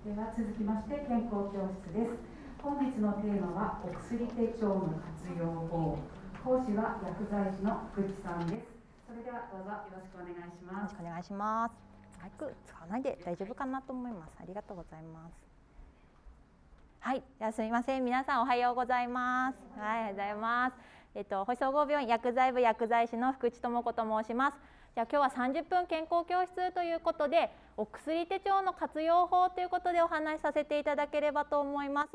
では続きまして健康教室です。本日のテーマはお薬手帳の活用法。講師は薬剤師の福地さんです。それではどうぞよろしくお願いします。よろしくお願いします。マイク使わないで大丈夫かなと思います。ありがとうございます。はい。じゃすみません。皆さんおはようございます。はいおはようございます。えっと星総合病院薬剤部薬剤師の福地智子と申します。じゃあ今日は30分健康教室ということでお薬手帳の活用法ということでお話しさせていただければと思います。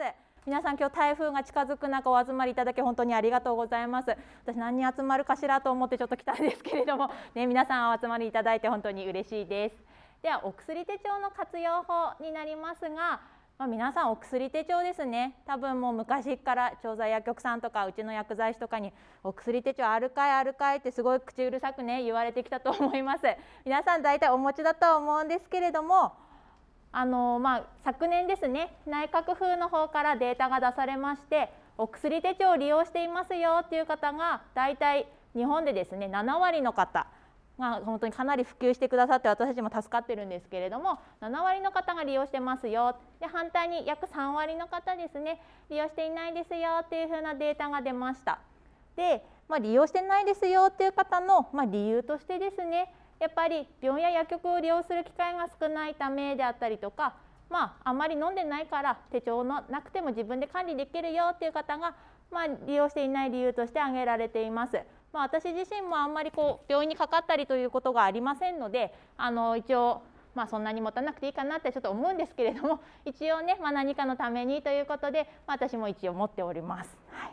皆さん今日台風が近づく中お集まりいただき本当にありがとうございます。私何人集まるかしらと思ってちょっと来たんですけれども、ね、皆さんお集まりいただいて本当に嬉しいです。ではお薬手帳の活用法になりますが、まあ、皆さんお薬手帳ですね。多分もう昔から調剤薬局さんとかうちの薬剤師とかにお薬手帳あるかいあるかいってすごい口うるさくね言われてきたと思います。皆さん大体お持ちだと思うんですけれどもあのまあ、昨年ですね内閣府の方からデータが出されましてお薬手帳を利用していますよっていう方が大体日本でですね7割の方。まあ、本当にかなり普及してくださって私たちも助かってるんですけれども7割の方が利用してますよで反対に約3割の方ですね利用していないですよっていうふうなデータが出ました。で、まあ、利用してないですよっていう方の、まあ、理由としてですねやっぱり病院や薬局を利用する機会が少ないためであったりとかまあ、あまり飲んでないから手帳のなくても自分で管理できるよっていう方が、まあ、利用していない理由として挙げられています。まあ、私自身もあんまりこう病院にかかったりということがありませんのであの一応まあ、そんなに持たなくていいかなってちょっと思うんですけれども 一応ね、まあ、何かのためにということで、まあ、私も一応持っております。はい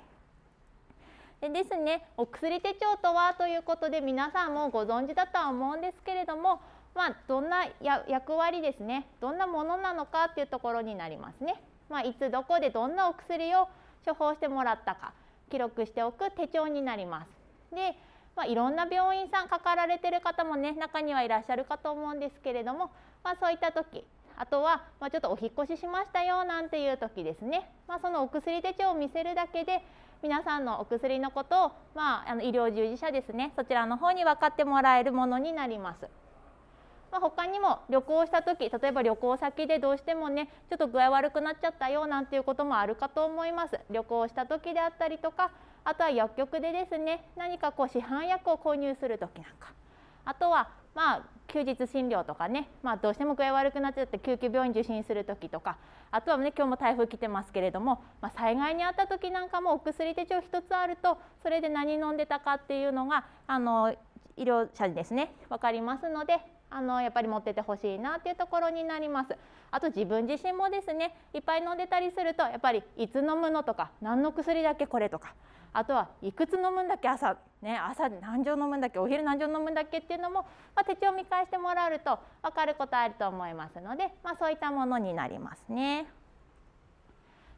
でですねお薬手帳とはということで皆さんもご存知だとは思うんですけれども、まあ、どんな役割ですねどんなものなのかっていうところになりますね。まあ、いつどこでどんなお薬を処方してもらったか記録しておく手帳になります。で、まあ、いろんな病院さんかかられてる方もね中にはいらっしゃるかと思うんですけれども、まあ、そういった時あとは、まあ、ちょっとお引越ししましたよなんていう時ですね、まあ、そのお薬手帳を見せるだけで皆さんのお薬のことを、まあ、あの医療従事者ですねそちらの方に分かってもらえるものになります。まあ、他にも旅行した時例えば旅行先でどうしてもねちょっと具合悪くなっちゃったよなんていうこともあるかと思います旅行した時であったりとかあとは薬局でですね何かこう市販薬を購入する時なんか。あとはまあ休日診療とかね、まあ、どうしても具合悪くなっちゃって救急病院受診する時とか。あとはね今日も台風来てますけれども、まあ、災害にあった時なんかもお薬手帳1つあるとそれで何飲んでたかっていうのがあの医療者にですね分かりますのであのやっぱり持っててほしいなっていうところになります。あと自分自身もですねいっぱい飲んでたりするとやっぱりいつ飲むのとか何の薬だっけこれとか。あとはいくつ飲むんだっけ朝。ね朝何錠飲むんだっけお昼何錠飲むんだっけっていうのも、まあ、手帳を見返してもらうと分かることあると思いますので、まあ、そういったものになりますね。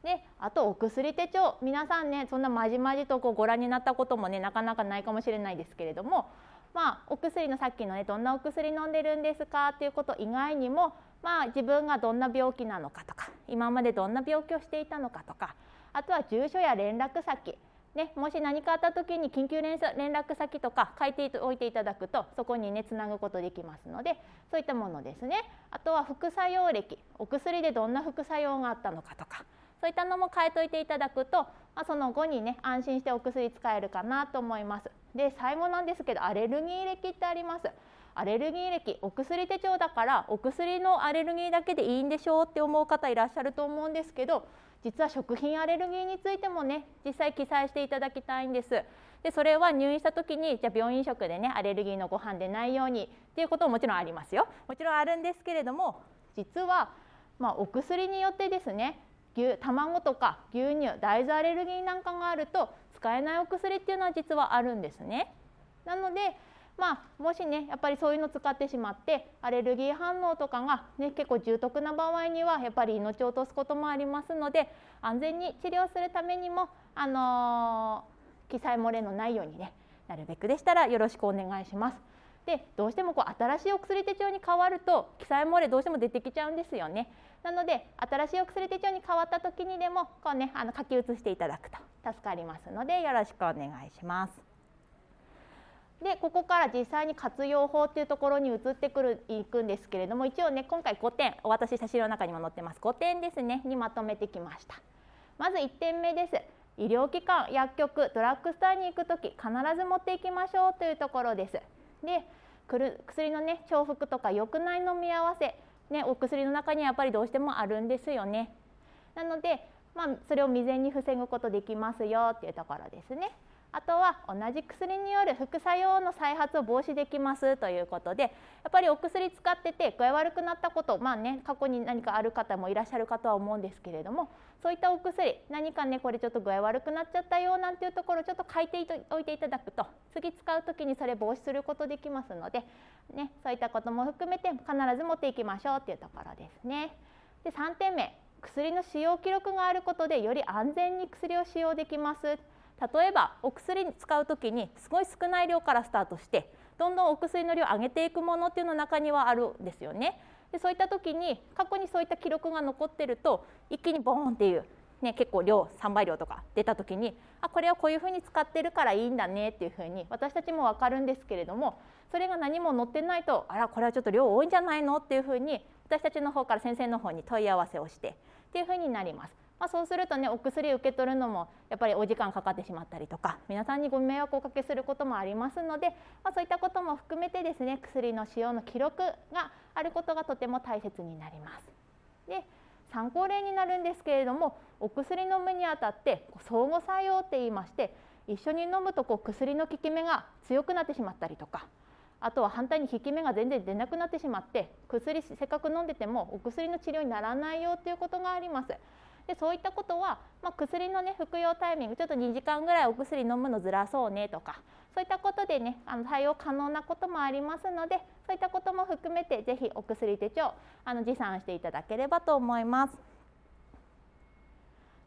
であとお薬手帳。皆さんねそんなまじまじとこうご覧になったこともねなかなかないかもしれないですけれどもまあ、お薬のさっきのねどんなお薬飲んでるんですかっていうこと以外にも、まあ、自分がどんな病気なのかとか今までどんな病気をしていたのかとかあとは住所や連絡先。ね、もし何かあった時に緊急連絡先とか書いておいていただくとそこにねつなぐことできますのでそういったものですねあとは副作用歴お薬でどんな副作用があったのかとかそういったのも変えといていただくと、まあ、その後にね安心してお薬使えるかなと思います。で最後なんですけどアレルギー歴ってあります。アレルギー歴お薬手帳だからお薬のアレルギーだけでいいんでしょうって思う方いらっしゃると思うんですけど実は食品アレルギーについてもね実際記載していただきたいんです。でそれは入院した時にじゃあ病院食でねアレルギーのご飯でないようにっていうことももちろんありますよ。もちろんあるんですけれども実はまあ、お薬によってですね牛卵とか牛乳大豆アレルギーなんかがあると使えないお薬っていうのは実はあるんですね。なのでまあ、もしねやっぱりそういうの使ってしまってアレルギー反応とかが、ね、結構重篤な場合にはやっぱり命を落とすこともありますので安全に治療するためにも、あのー、記載漏れのないようにねなるべくでしたらよろしくお願いします。でどうしてもこう新しいお薬手帳に変わると記載漏れどうしても出てきちゃうんですよね。なので新しいお薬手帳に変わった時にでもこうねあの書き写していただくと助かりますのでよろしくお願いします。でここから実際に活用法っていうところに移ってくるいくんですけれども一応ね今回5点お渡しした資料の中にも載ってます。5点ですねにまとめてきました。まず1点目です。医療機関薬局ドラッグストアに行く時必ず持っていきましょうというところです。で薬のね重複とか良くない飲み合わせねお薬の中にはやっぱりどうしてもあるんですよね。なのでまあ、それを未然に防ぐことできますよっていうところですね。あとは同じ薬による副作用の再発を防止できますということでやっぱりお薬使ってて具合悪くなったことまあね過去に何かある方もいらっしゃるかとは思うんですけれどもそういったお薬何かねこれちょっと具合悪くなっちゃったよなんていうところちょっと書いておいていただくと次使う時にそれ防止することできますので、ね、そういったことも含めて必ず持っていきましょうっていうところですね。で3点目薬の使用記録があることでより安全に薬を使用できます。例えばお薬に使う時にすごい少ない量からスタートしてどんどんお薬の量を上げていくものっていうの中にはあるんですよね。でそういった時に過去にそういった記録が残ってると一気にボーンっていう、ね、結構量3倍量とか出た時にあこれはこういうふうに使ってるからいいんだねっていうふうに私たちも分かるんですけれどもそれが何も載ってないとあらこれはちょっと量多いんじゃないのっていうふうに私たちの方から先生の方に問い合わせをしてっていうふうになります。まあ、そうするとねお薬受け取るのもやっぱりお時間かかってしまったりとか皆さんにご迷惑をおかけすることもありますので、まあ、そういったことも含めてですね薬の使用の記録があることがとても大切になります。で参考例になるんですけれどもお薬飲むにあたって相互作用って言いまして一緒に飲むとこう薬の効き目が強くなってしまったりとかあとは反対に効き目が全然出なくなってしまって薬せっかく飲んでてもお薬の治療にならないよっていうことがあります。でそういったことは、まあ、薬の、ね、服用タイミングちょっと2時間ぐらいお薬飲むのずらそうねとかそういったことでねあの対応可能なこともありますのでそういったことも含めて是非お薬手帳あの持参していただければと思います。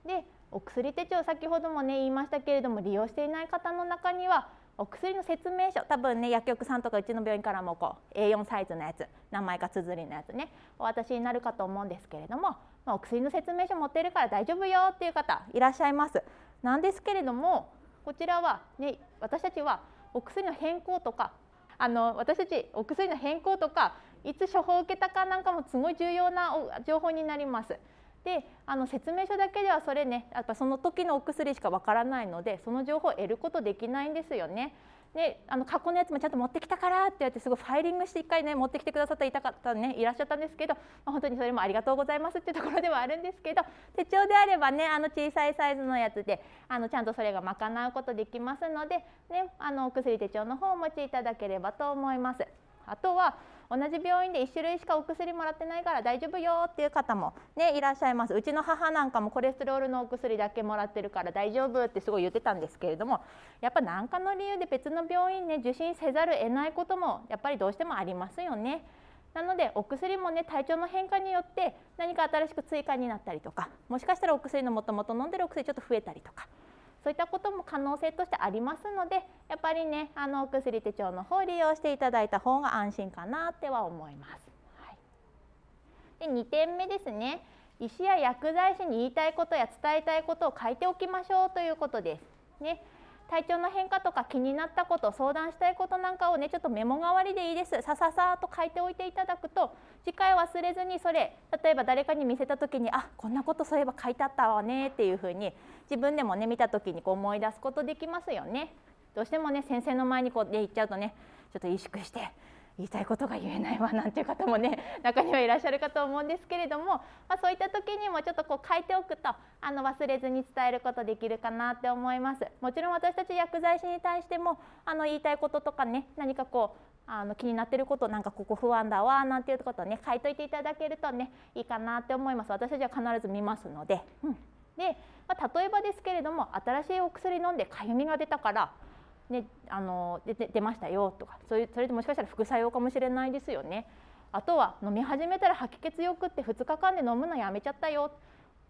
でお薬手帳先ほどもね言いましたけれども利用していない方の中にはお薬の説明書多分ね薬局さんとかうちの病院からもこう A4 サイズのやつ名前か綴りのやつねお渡しになるかと思うんですけれども、まあ、お薬の説明書持ってるから大丈夫よっていう方いらっしゃいます。なんですけれどもこちらはね私たちはお薬の変更とかあの私たちお薬の変更とかいつ処方を受けたかなんかもすごい重要な情報になります。であの説明書だけではそれねやっぱその時のお薬しかわからないのでその情報を得ることできないんですよね。であの過去のやつもちゃんと持ってきたからって言ってすごいファイリングして1回ね持ってきてくださったいたねいらっしゃったんですけど、まあ、本当にそれもありがとうございますっていうところではあるんですけど手帳であればねあの小さいサイズのやつであのちゃんとそれが賄うことできますので、ね、あのお薬手帳の方をお持ちいただければと思います。あとは同じ病院で1種類しかお薬もらってないから大丈夫よっていう方もねいらっしゃいますうちの母なんかもコレステロールのお薬だけもらってるから大丈夫ってすごい言ってたんですけれどもやっぱ何かの理由で別の病院ね受診せざるを得ないこともやっぱりどうしてもありますよね。なのでお薬もね体調の変化によって何か新しく追加になったりとかもしかしたらお薬のもともと飲んでるお薬ちょっと増えたりとかそういったことも可能性としてありますのでやっぱりねあのお薬手帳の方を利用していただいた方が安心かなっては思います。はい、で2点目ですね医師や薬剤師に言いたいことや伝えたいことを書いておきましょうということです。ね体調の変化とか気になったこと相談したいことなんかをねちょっとメモ代わりでいいですさささっと書いておいていただくと次回忘れずにそれ例えば誰かに見せた時にあこんなことそういえば書いてあったわねっていうふうに自分でもね見た時にこう思い出すことできますよね。どうしてもね先生の前にこうで行っちゃうとねちょっと萎縮して言いたいことが言えないわなんていう方もね 中にはいらっしゃるかと思うんですけれども、まあ、そういった時にもちょっとこう書いておくとあの忘れずに伝えることできるかなって思います。もちろん私たち薬剤師に対してもあの言いたいこととかね何かこうあの気になってることなんかここ不安だわなんていうことをね書いといていただけるとねいいかなって思います。私たちは必ず見ますので、うん、で、まあ、例えばですけれども新しいお薬飲んでかゆみが出たからね、あの出て出ましたよとかそういうそれでもしかしたら副作用かもしれないですよね。あとは飲み始めたら吐き気強くって2日間で飲むのやめちゃったよ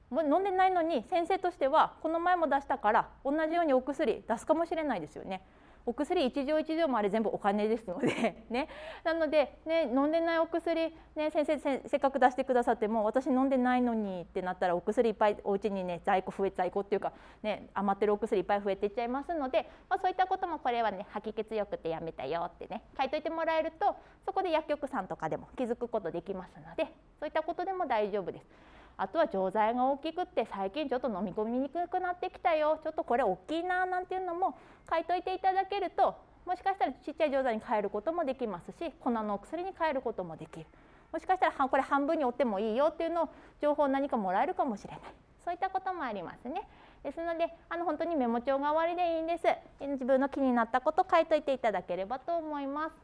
もう飲んでないのに先生としてはこの前も出したから同じようにお薬出すかもしれないですよね。お薬一錠一錠もあれ全部お金ですので ねなので、ね、飲んでないお薬、ね、先生せっかく出してくださっても私飲んでないのにってなったらお薬いっぱいお家にね在庫増え在庫っていうか、ね、余ってるお薬いっぱい増えていっちゃいますので、まあ、そういったこともこれはね吐き気強くてやめたよってね書いといてもらえるとそこで薬局さんとかでも気づくことできますのでそういったことでも大丈夫です。あとは錠剤が大きくって最近ちょっと飲み込みにくくなってきたよ。ちょっとこれ大きいななんていうのも書いといていただけるともしかしたらちっちゃい錠剤に変えることもできますし粉のお薬に変えることもできる。もしかしたらこれ半分に折ってもいいよっていうのを情報何かもらえるかもしれない。そういったこともありますね。ですのであの本当にメモ帳が終わりでいいんです。自分の気になったこと書いといていただければと思います。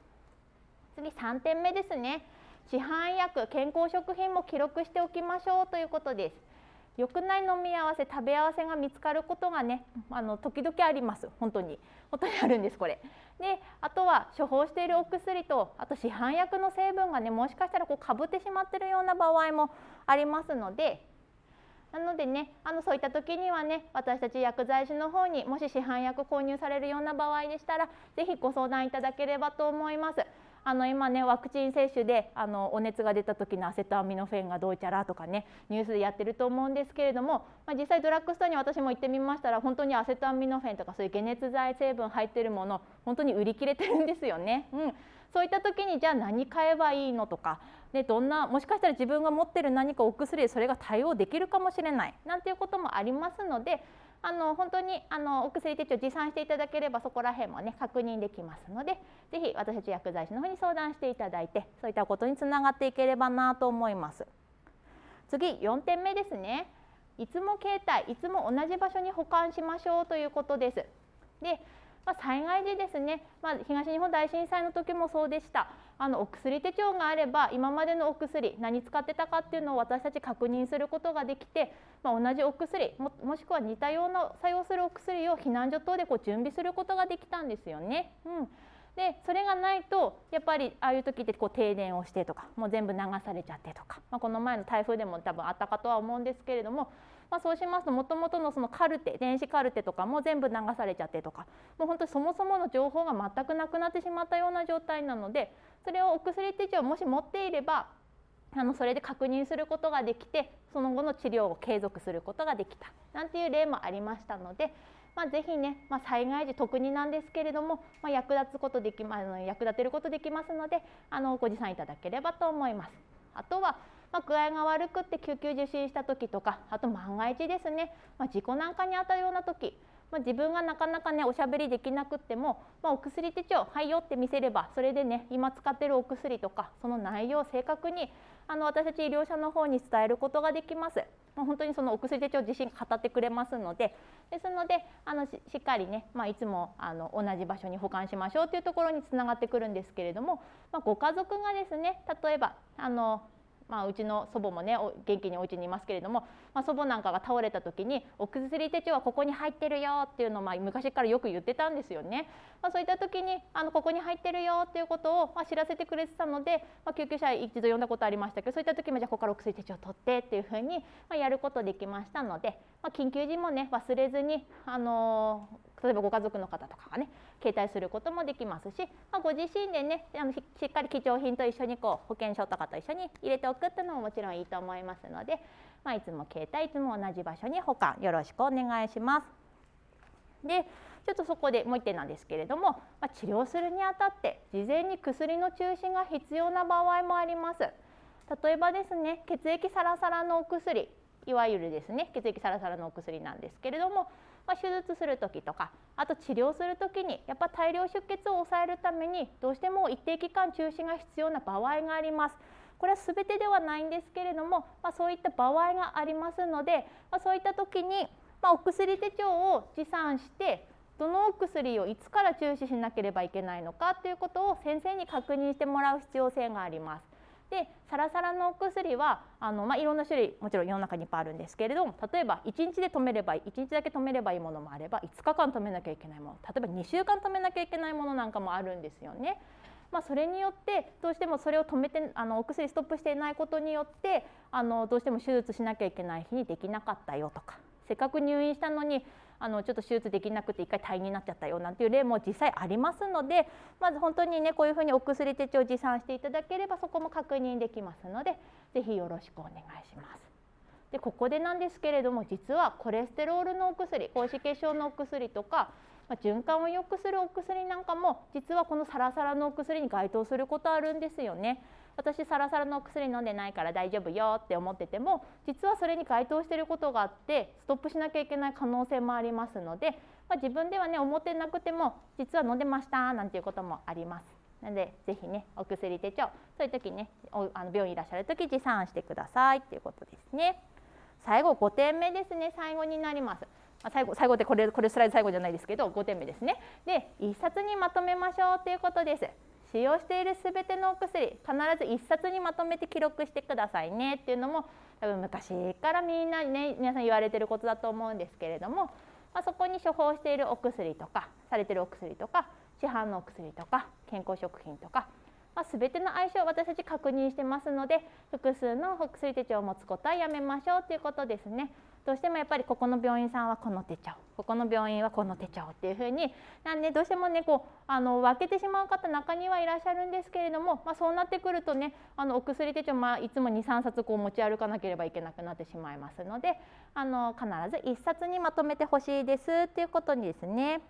次3点目ですね。市販薬健康食品も記録しておきましょうということです。良くない飲み合わせ食べ合わせが見つかることがねあの時々あります。本当に。本当にあるんですこれ。であとは処方しているお薬とあと市販薬の成分がねもしかしたらこうかぶってしまってるような場合もありますので。なのでねあのそういった時にはね私たち薬剤師の方にもし市販薬購入されるような場合でしたら是非ご相談いただければと思います。あの今ねワクチン接種であのお熱が出た時のアセトアミノフェンがどうちゃらとかねニュースでやってると思うんですけれども、まあ、実際ドラッグストアに私も行ってみましたら本当にアセトアミノフェンとかそういう解熱剤成分入ってるもの本当に売り切れてるんですよね。うん、そういった時にじゃあ何買えばいいのとかでどんなもしかしたら自分が持ってる何かお薬それが対応できるかもしれないなんていうこともありますのであの本当にあのお薬手帳持参していただければそこら辺もね確認できますので是非私たち薬剤師の方に相談していただいてそういったことにつながっていければなと思います。次4点目ですねいつも携帯いつも同じ場所に保管しましょうということです。でまあ、災害時ですね、まあ、東日本大震災の時もそうでしたあのお薬手帳があれば今までのお薬何使ってたかっていうのを私たち確認することができて、まあ、同じお薬ももしくは似たような作用するお薬を避難所等でこう準備することができたんですよね。うんでそれがないとやっぱりああいう時ってこう停電をしてとかもう全部流されちゃってとか、まあ、この前の台風でも多分あったかとは思うんですけれどもまあ、そうしますともともとのそのカルテ電子カルテとかも全部流されちゃってとかもう本当にそもそもの情報が全くなくなってしまったような状態なのでそれをお薬手帳をもし持っていればあのそれで確認することができてその後の治療を継続することができたなんていう例もありましたので、まあ、ぜひね、まあ、災害時特になんですけれども、まあ、役立つことできま役立てることできますのであのご持参いただければと思います。あとはまあ、具合が悪くって救急受診した時とかあと万が一ですね、まあ、事故なんかにあたるような時、まあ、自分がなかなかねおしゃべりできなくっても、ま、お薬手帳はいよって見せればそれでね今使ってるお薬とかその内容を正確にあの私たち医療者の方に伝えることができます。ま、本当にそのお薬手帳自身語ってくれますのでですのであのしっかりね、まあ、いつもあの同じ場所に保管しましょうというところにつながってくるんですけれども、まあ、ご家族がですね例えばあのまあ、うちの祖母もね元気にお家にいますけれども、まあ、祖母なんかが倒れた時に「お薬手帳はここに入ってるよ」っていうのをまあ昔からよく言ってたんですよね。まあ、そういった時にあのここに入ってるよっていうことをまあ知らせてくれてたので、まあ、救急車一度呼んだことありましたけどそういった時もじゃあここからお薬手帳を取ってっていうふうにまあやることできましたので、まあ、緊急時もね忘れずに、あのー、例えばご家族の方とかがね携帯することもできますし、まあ、ご自身でねあのしっかり貴重品と一緒にこう保険証とかと一緒に入れておくっていうのももちろんいいと思いますので、まあ、いつも携帯いつも同じ場所に保管よろしくお願いします。でちょっとそこでもう一点なんですけれども、まあ、治療するにあたって事前に薬の中止が必要な場合もあります。例えばですね血液サラサラのお薬いわゆるですね血液サラサラのお薬なんですけれどもまあ、手術する時とかあと治療する時にやっぱ大量出血を抑えるためにどうしても一定期間中止が必要な場合があります。これは全てではないんですけれども、まあ、そういった場合がありますので、まあ、そういった時に、まお薬手帳を持参してどのお薬をいつから中止しなければいけないのかということを先生に確認してもらう必要性があります。でサラサラのお薬はあの、まあ、いろんな種類もちろん世の中にいっぱいあるんですけれども例えば1日で止めれば1日だけ止めればいいものもあれば5日間止めなきゃいけないもの例えば2週間止めなきゃいけないものなんかもあるんですよね。まあ、それによってどうしてもそれを止めてあのお薬ストップしていないことによってあのどうしても手術しなきゃいけない日にできなかったよとかせっかく入院したのにあのちょっと手術できなくて一回退院になっちゃったよなんていう例も実際ありますのでまず本当にねこういうふうにお薬手帳を持参していただければそこも確認できますので是非よろしくお願いします。でここでなんですけれども実はコレステロールのお薬高脂血症のお薬とかまあ、循環を良くするお薬なんかも実はこのサラサラのお薬に該当することあるんですよね。私サラサラの薬飲んでないから大丈夫よって思ってても実はそれに該当していることがあってストップしなきゃいけない可能性もありますので、まあ、自分ではね思ってなくても実は飲んでましたなんていうこともあります。なのでぜひねお薬手帳そういう時ねおあの病院いらっしゃる時持参してくださいっていうことですね。最後5点目ですね最後になります。あ、最後最後でこれこれスライド最後じゃないですけど5点目ですね。で1冊にまとめましょうということです。使用しているすべてのお薬必ず1冊にまとめて記録してくださいねっていうのも多分昔からみんなね皆さん言われてることだと思うんですけれども、まあ、そこに処方しているお薬とかされてるお薬とか市販のお薬とか健康食品とかまあ、全ての相性を私たち確認してますので複数のお薬手帳を持つことはやめましょうということですね。どうしてもやっぱりここの病院さんはこの手帳ここの病院はこの手帳っていうふうになんでどうしてもねこうあの分けてしまう方中にはいらっしゃるんですけれども、まあ、そうなってくるとねあのお薬手帳、まあ、いつも23冊こう持ち歩かなければいけなくなってしまいますのであの必ず1冊にまとめてほしいですっていうことにですね。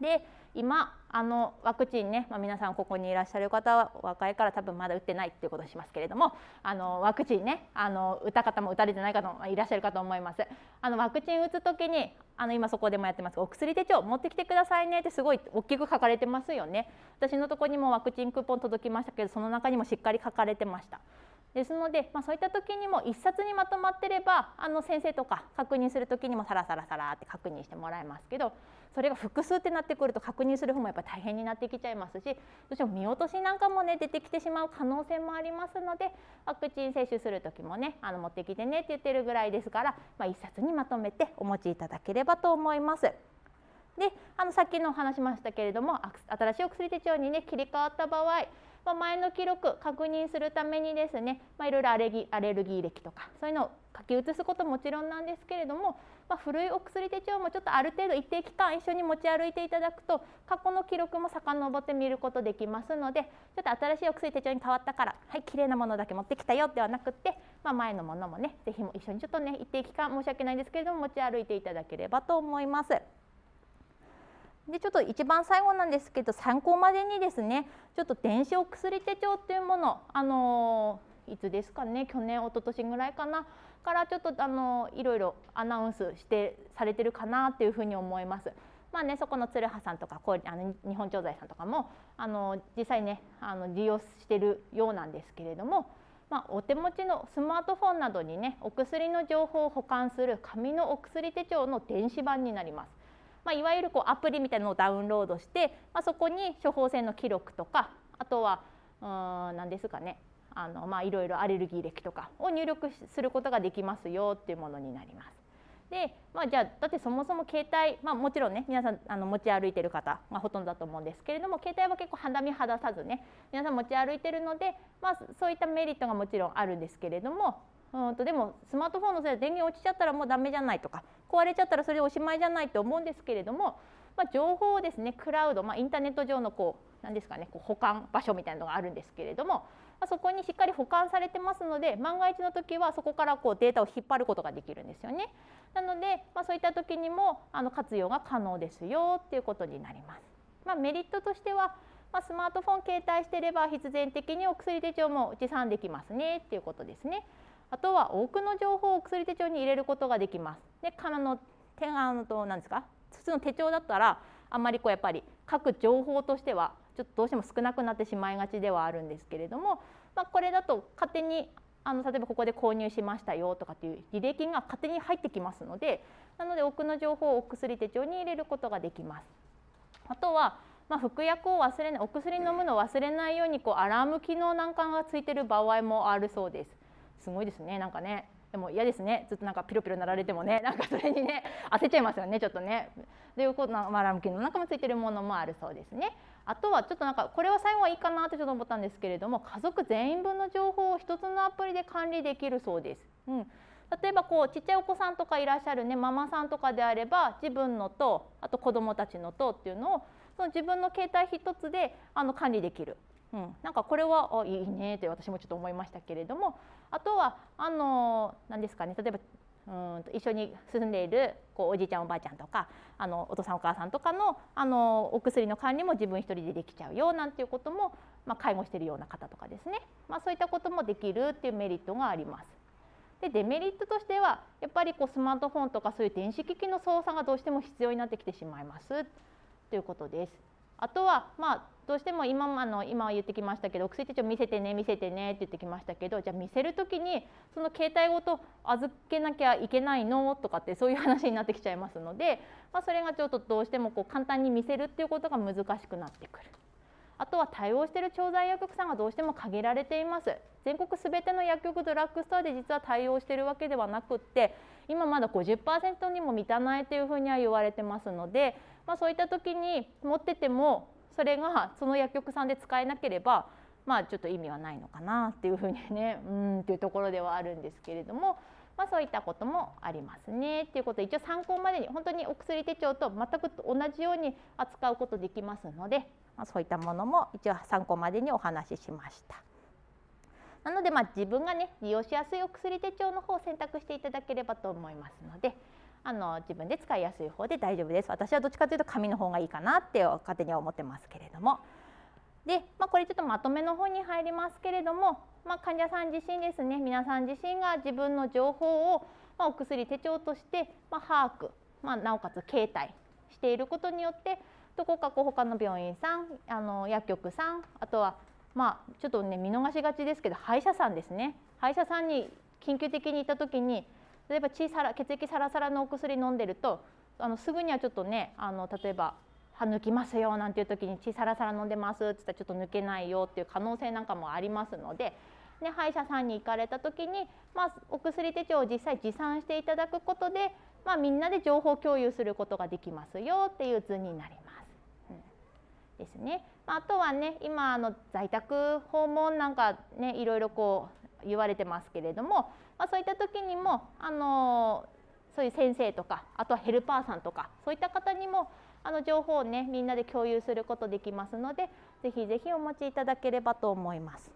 で今あのワクチンね、まあ、皆さんここにいらっしゃる方は若いから多分まだ打ってないっていうことをしますけれどもあのワクチンねあの打った方も打たれてない方もいらっしゃるかと思います。あのワクチン打つ時にあの今そこでもやってます。お薬手帳持ってきてくださいね。ってすごい大きく書かれてますよね。私のとこにもワクチンクーポン届きましたけどその中にもしっかり書かれてました。ですので、まあ、そういった時にも1冊にまとまってればあの先生とか確認する時にもサラサラサラって確認してもらえますけどそれが複数ってなってくると確認する方もやっぱ大変になってきちゃいますしどうしても見落としなんかもね出てきてしまう可能性もありますのでワクチン接種する時もねあの持ってきてねって言ってるぐらいですから、まあ、1冊にまとめてお持ちいただければと思います。であのさっきの話しましたけれども新しいお薬手帳にね切り替わった場合まあ、前の記録確認するためにですね、まあ、いろいろアレギアレルギー歴とかそういうのを書き写すことももちろんなんですけれども、まあ、古いお薬手帳もちょっとある程度一定期間一緒に持ち歩いていただくと過去の記録も遡ってみることできますのでちょっと新しいお薬手帳に変わったからはい綺麗なものだけ持ってきたよではなくって、まあ、前のものもね是非も一緒にちょっとね一定期間申し訳ないんですけれども持ち歩いていただければと思います。でちょっと一番最後なんですけど参考までにですねちょっと電子お薬手帳っていうものあのいつですかね去年一昨年ぐらいかなからちょっとあのいろいろアナウンスしてされてるかなっていうふうに思います。まあね、そこの鶴葉さんとかこうあの日本調剤さんとかもあの実際ねあの利用してるようなんですけれども、まあ、お手持ちのスマートフォンなどにねお薬の情報を保管する紙のお薬手帳の電子版になります。まあ、いわゆるこうアプリみたいなのをダウンロードして、まあ、そこに処方箋の記録とかあとはうん何ですかねあのまあいろいろアレルギー歴とかを入力することができますよっていうものになります。で、まあ、じゃあだってそもそも携帯、まあ、もちろんね皆さんあの持ち歩いてる方がほとんどだと思うんですけれども携帯は結構肌身離さずね皆さん持ち歩いてるので、まあ、そういったメリットがもちろんあるんですけれどもうんとでもスマートフォンのせいで電源落ちちゃったらもうダメじゃないとか壊れちゃったらそれでおしまいじゃないと思うんですけれども、まあ、情報をですねクラウド、まあ、インターネット上のこう何ですかねこう保管場所みたいなのがあるんですけれども、まあ、そこにしっかり保管されてますので万が一の時はそこからこうデータを引っ張ることができるんですよね。なので、まあ、そういった時にもあの活用が可能ですよっていうことになります。まあ、メリットとしてはまあ、スマートフォン携帯していれば必然的にお薬手帳も持参できますねっていうことですね。あとは多くの情報を薬手帳に入れることができます。でからの手あのと何ですか？普通の手帳だったらあんまりこうやっぱり各情報としてはちょっとどうしても少なくなってしまいがちではあるんですけれども、まあ、これだと勝手にあの例えばここで購入しましたよとかっていう履歴が勝手に入ってきますのでなので多くの情報をお薬手帳に入れることができます。あとはまあ、服薬を忘れないお薬飲むのを忘れないようにこうアラーム機能なんかがついてる場合もあるそうです。すごいですねなんかねでも嫌ですねずっとなんかピロピロ鳴られてもねなんかそれにね焦っちゃいますよねちょっとね。ということのアラム機能なんかもついてるものもあるそうですね。あとはちょっとなんかこれは最後はいいかなってちょっと思ったんですけれども家族全員分の情報を一つのアプリで管理できるそうです。うん例えばこうちっちゃいお子さんとかいらっしゃるねママさんとかであれば自分のとあと子どもたちのとっていうのをその自分の携帯一つであの管理できる、うん、なんかこれはあいいねって私もちょっと思いましたけれどもあとはあの何ですかね例えばうん一緒に住んでいるこうおじいちゃんおばあちゃんとかあのお父さんお母さんとかのあのお薬の管理も自分一人でできちゃうよなんていうことも、まあ、介護しているような方とかですね、まあ、そういったこともできるっていうメリットがあります。でデメリットとしてはやっぱりこうスマートフォンとかそういう電子機器の操作がどうしても必要になってきてしまいますということです。あとはまあどうしても今あの今言ってきましたけど薬手帳見せてね見せてねって言ってきましたけどじゃあ見せる時にその携帯ごと預けなきゃいけないのとかってそういう話になってきちゃいますので、まあ、それがちょっとどうしてもこう簡単に見せるっていうことが難しくなってくる。あとは対応している調剤薬局さんがどうしても限られています全国すべての薬局ドラッグストアで実は対応しているわけではなくって今まだ50%にも満たないというふうには言われてますので、まあ、そういった時に持っててもそれがその薬局さんで使えなければまあちょっと意味はないのかなっていうふうにね うんっていうところではあるんですけれども、まあ、そういったこともありますねっていうことで一応参考までに本当にお薬手帳と全く同じように扱うことできますのでまあ、そういったものも一応参考までにお話ししました。なのでまあ自分がね利用しやすいお薬手帳の方を選択していただければと思いますのであの自分で使いやすい方で大丈夫です。私はどっちかというと紙の方がいいかなって勝手には思ってますけれども。で、まあ、これちょっとまとめの方に入りますけれども、まあ、患者さん自身ですね皆さん自身が自分の情報を、まあ、お薬手帳として、ま把握、ま、なおかつ携帯していることによってどこかこう他の病院さんあの薬局さんあとはまあちょっとね見逃しがちですけど歯医者さんですね歯医者さんに緊急的に行った時に例えば血サラ血液サラサラのお薬飲んでるとあのすぐにはちょっとねあの例えば歯抜きますよなんていう時に血サラサラ飲んでますって言ったらちょっと抜けないよっていう可能性なんかもありますので、ね、歯医者さんに行かれた時に、まあ、お薬手帳を実際持参していただくことで、まあ、みんなで情報共有することができますよっていう図になります。ですね。まああとはね今あの在宅訪問なんかねいろいろこう言われてますけれども、まあ、そういった時にもあのそういう先生とかあとはヘルパーさんとかそういった方にもあの情報をねみんなで共有することできますのでぜひぜひお持ちいただければと思います。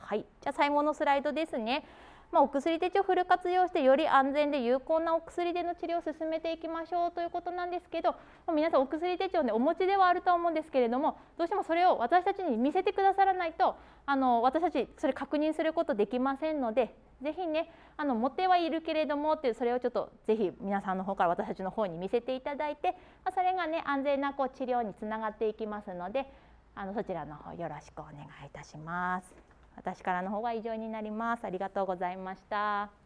はい、じゃあ最後のスライドですね。まあ、お薬手帳をフル活用してより安全で有効なお薬での治療を進めていきましょうということなんですけど、ま、皆さんお薬手帳ねお持ちではあると思うんですけれどもどうしてもそれを私たちに見せてくださらないとあの私たちそれ確認することできませんのでぜひねあの持ってはいるけれどもっていうそれをちょっとぜひ皆さんの方から私たちの方に見せていただいて、まあ、それがね安全なこう治療につながっていきますのであのそちらの方よろしくお願いいたします。私からの方が以上になります。ありがとうございました。